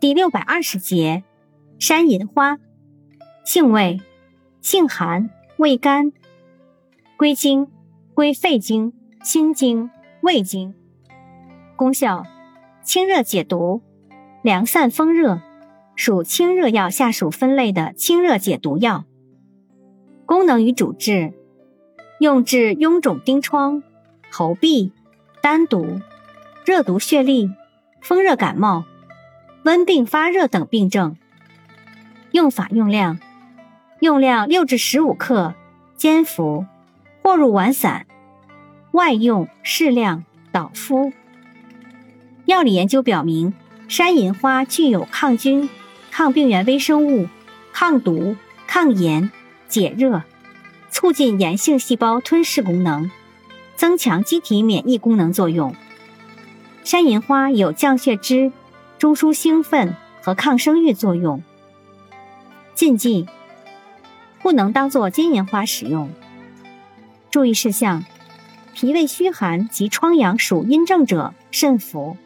第六百二十节，山银花，性味，性寒，味甘，归经，归肺经、心经、胃经。功效，清热解毒，凉散风热，属清热药下属分类的清热解毒药。功能与主治，用治痈肿疔疮、喉痹、丹毒、热毒血痢、风热感冒。温病发热等病症。用法用量：用量六至十五克，煎服，或入丸散；外用适量，捣敷。药理研究表明，山银花具有抗菌、抗病原微生物、抗毒、抗炎、解热、促进炎性细胞吞噬功能，增强机体免疫功能作用。山银花有降血脂。中枢兴奋和抗生育作用。禁忌：不能当做金银花使用。注意事项：脾胃虚寒及疮疡属阴症者慎服。